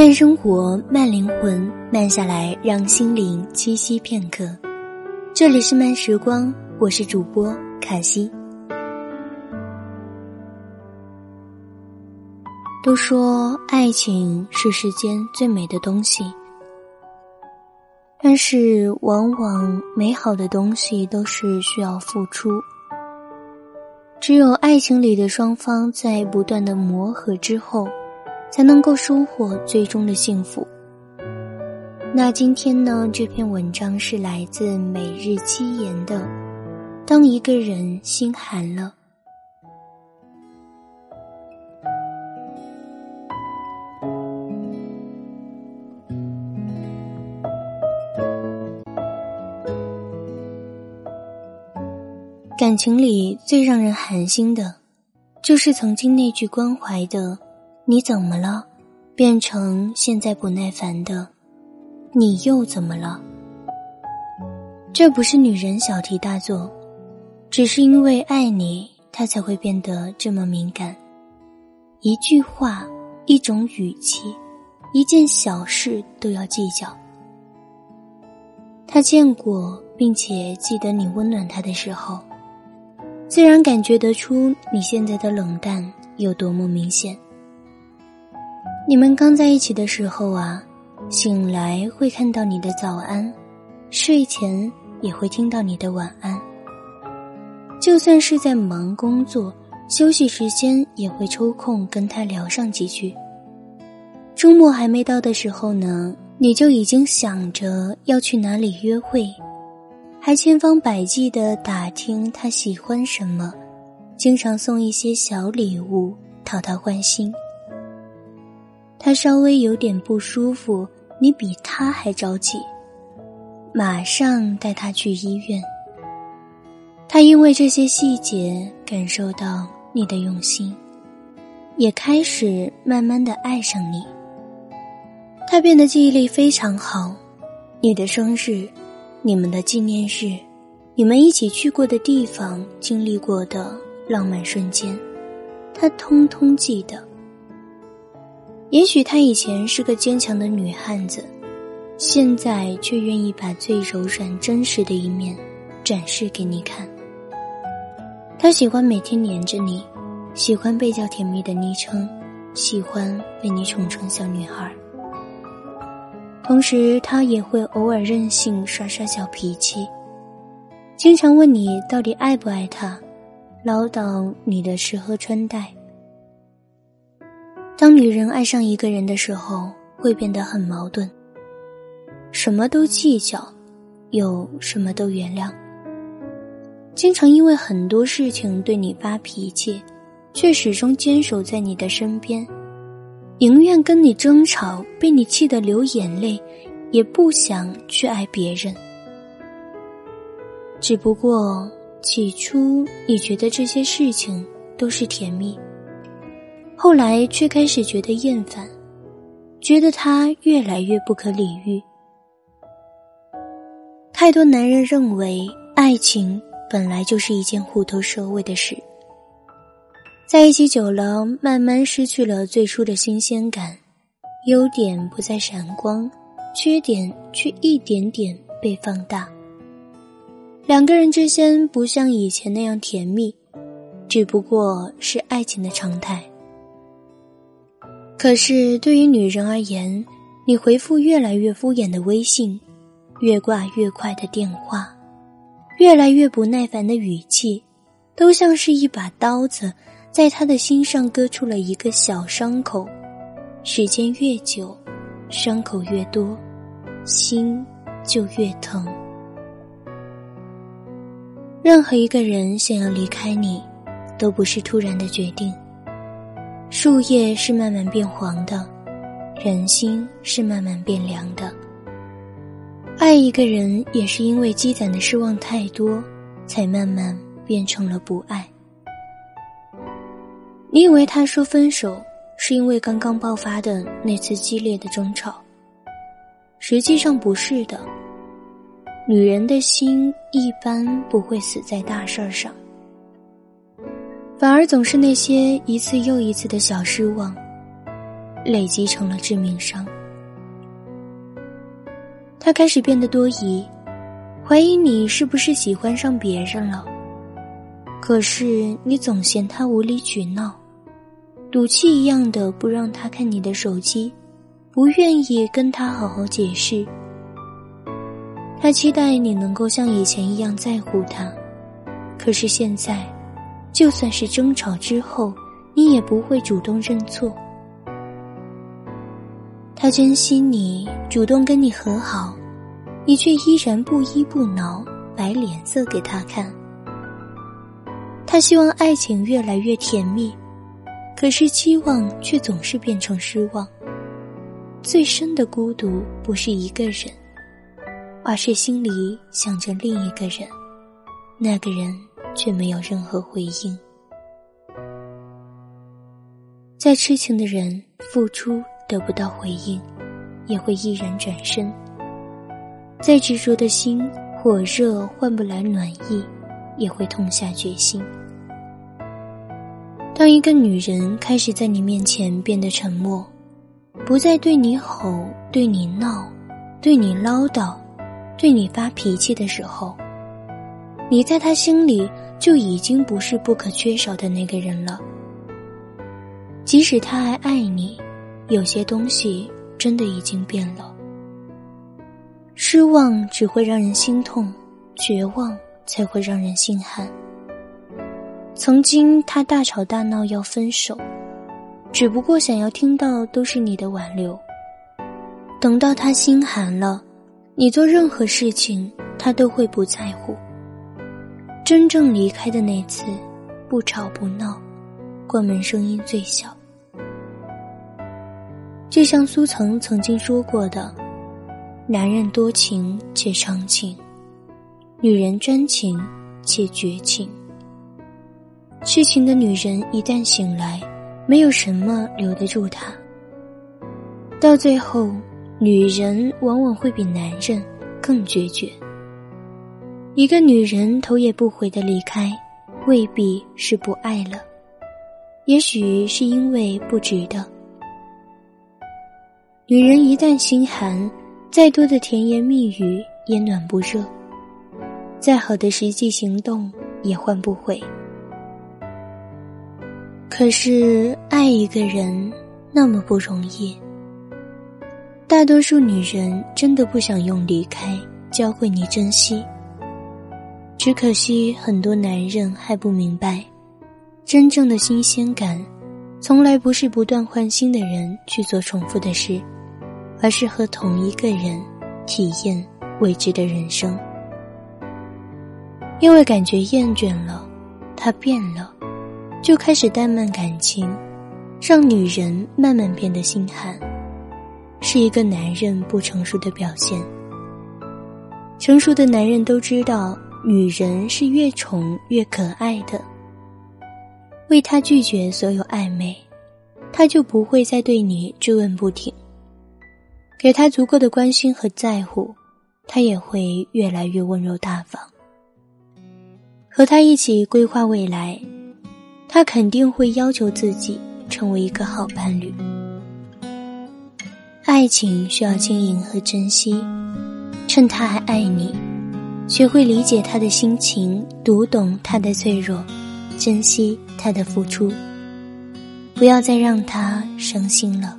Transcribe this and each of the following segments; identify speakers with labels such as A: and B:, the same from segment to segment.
A: 慢生活，慢灵魂，慢下来，让心灵栖息片刻。这里是慢时光，我是主播卡西。都说爱情是世间最美的东西，但是往往美好的东西都是需要付出。只有爱情里的双方在不断的磨合之后。才能够收获最终的幸福。那今天呢？这篇文章是来自每日七言的。当一个人心寒了，感情里最让人寒心的，就是曾经那句关怀的。你怎么了？变成现在不耐烦的，你又怎么了？这不是女人小题大做，只是因为爱你，她才会变得这么敏感。一句话，一种语气，一件小事都要计较。他见过并且记得你温暖他的时候，自然感觉得出你现在的冷淡有多么明显。你们刚在一起的时候啊，醒来会看到你的早安，睡前也会听到你的晚安。就算是在忙工作，休息时间也会抽空跟他聊上几句。周末还没到的时候呢，你就已经想着要去哪里约会，还千方百计的打听他喜欢什么，经常送一些小礼物讨他欢心。他稍微有点不舒服，你比他还着急，马上带他去医院。他因为这些细节感受到你的用心，也开始慢慢的爱上你。他变得记忆力非常好，你的生日、你们的纪念日、你们一起去过的地方、经历过的浪漫瞬间，他通通记得。也许她以前是个坚强的女汉子，现在却愿意把最柔软、真实的一面展示给你看。她喜欢每天黏着你，喜欢被叫甜蜜的昵称，喜欢被你宠成小女孩。同时，她也会偶尔任性耍耍小脾气，经常问你到底爱不爱她，唠叨你的吃喝穿戴。当女人爱上一个人的时候，会变得很矛盾，什么都计较，又什么都原谅。经常因为很多事情对你发脾气，却始终坚守在你的身边，宁愿跟你争吵，被你气得流眼泪，也不想去爱别人。只不过起初你觉得这些事情都是甜蜜。后来却开始觉得厌烦，觉得他越来越不可理喻。太多男人认为爱情本来就是一件虎头蛇尾的事，在一起久了，慢慢失去了最初的新鲜感，优点不再闪光，缺点却一点点被放大。两个人之间不像以前那样甜蜜，只不过是爱情的常态。可是，对于女人而言，你回复越来越敷衍的微信，越挂越快的电话，越来越不耐烦的语气，都像是一把刀子，在他的心上割出了一个小伤口。时间越久，伤口越多，心就越疼。任何一个人想要离开你，都不是突然的决定。树叶是慢慢变黄的，人心是慢慢变凉的。爱一个人也是因为积攒的失望太多，才慢慢变成了不爱。你以为他说分手是因为刚刚爆发的那次激烈的争吵，实际上不是的。女人的心一般不会死在大事儿上。反而总是那些一次又一次的小失望，累积成了致命伤。他开始变得多疑，怀疑你是不是喜欢上别人了。可是你总嫌他无理取闹，赌气一样的不让他看你的手机，不愿意跟他好好解释。他期待你能够像以前一样在乎他，可是现在，就算是争吵之后，你也不会主动认错。他珍惜你，主动跟你和好，你却依然不依不挠，摆脸色给他看。他希望爱情越来越甜蜜，可是期望却总是变成失望。最深的孤独不是一个人，而是心里想着另一个人，那个人却没有任何回应。再痴情的人，付出得不到回应，也会毅然转身；再执着的心，火热换不来暖意，也会痛下决心。当一个女人开始在你面前变得沉默，不再对你吼、对你闹、对你唠叨、对你发脾气的时候，你在她心里就已经不是不可缺少的那个人了。即使他还爱你，有些东西真的已经变了。失望只会让人心痛，绝望才会让人心寒。曾经他大吵大闹要分手，只不过想要听到都是你的挽留。等到他心寒了，你做任何事情他都会不在乎。真正离开的那次，不吵不闹，关门声音最小。就像苏曾曾经说过的：“男人多情且长情，女人专情且绝情。”痴情的女人一旦醒来，没有什么留得住她。到最后，女人往往会比男人更决绝。一个女人头也不回的离开，未必是不爱了，也许是因为不值得。女人一旦心寒，再多的甜言蜜语也暖不热，再好的实际行动也换不回。可是爱一个人那么不容易，大多数女人真的不想用离开教会你珍惜。只可惜很多男人还不明白，真正的新鲜感，从来不是不断换新的人去做重复的事，而是和同一个人体验未知的人生。因为感觉厌倦了，他变了。就开始怠慢感情，让女人慢慢变得心寒，是一个男人不成熟的表现。成熟的男人都知道，女人是越宠越可爱的。为他拒绝所有暧昧，他就不会再对你追问不停。给他足够的关心和在乎，他也会越来越温柔大方。和他一起规划未来。他肯定会要求自己成为一个好伴侣。爱情需要经营和珍惜，趁他还爱你，学会理解他的心情，读懂他的脆弱，珍惜他的付出，不要再让他伤心了。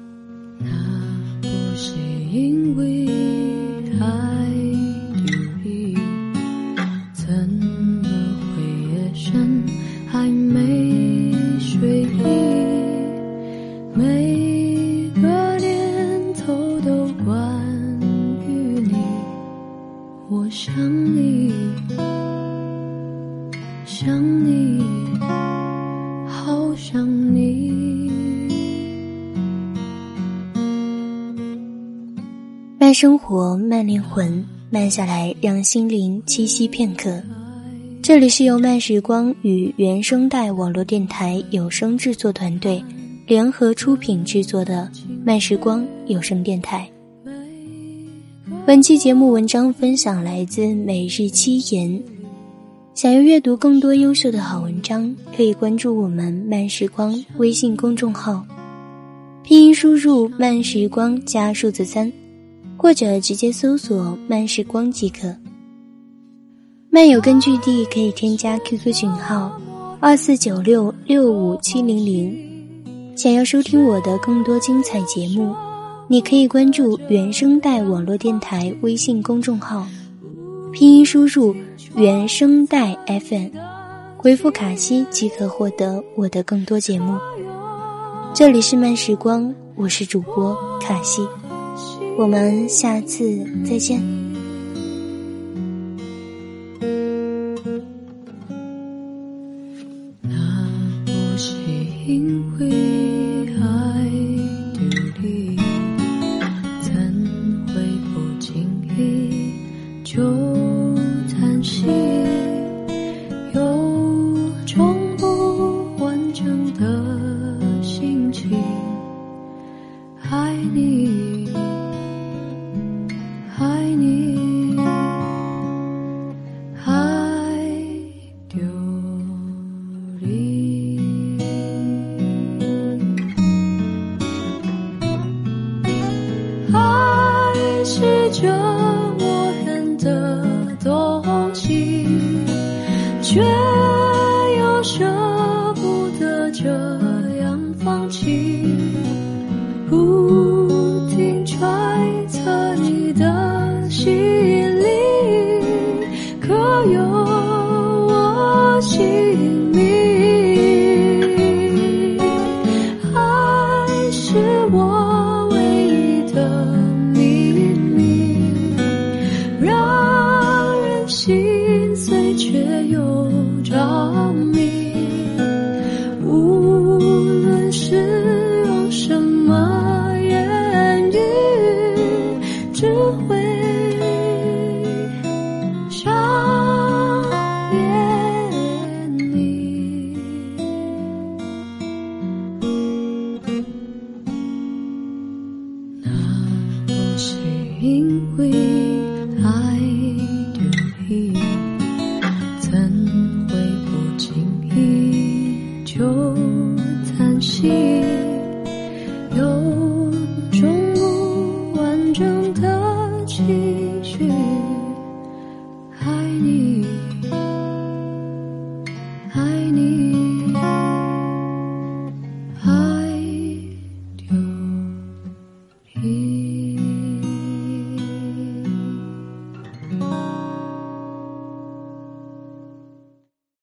A: 慢生活，慢灵魂，慢下来，让心灵栖息片刻。这里是由慢时光与原声带网络电台有声制作团队联合出品制作的慢时光有声电台。本期节目文章分享来自每日七言。想要阅读更多优秀的好文章，可以关注我们慢时光微信公众号。
B: 拼音输入“慢时光”加数字三，或者直接搜索“慢时光”即可。漫友根据地可以添加 QQ 群号二四九六六五七零零。想要收听我的更多精彩节目，你可以关注原声带网络电台微信公众号，拼音输入“原声带 FM”，回复“卡西”即可获得我的更多节目。这里是慢时光，我是主播卡西，我们下次再见。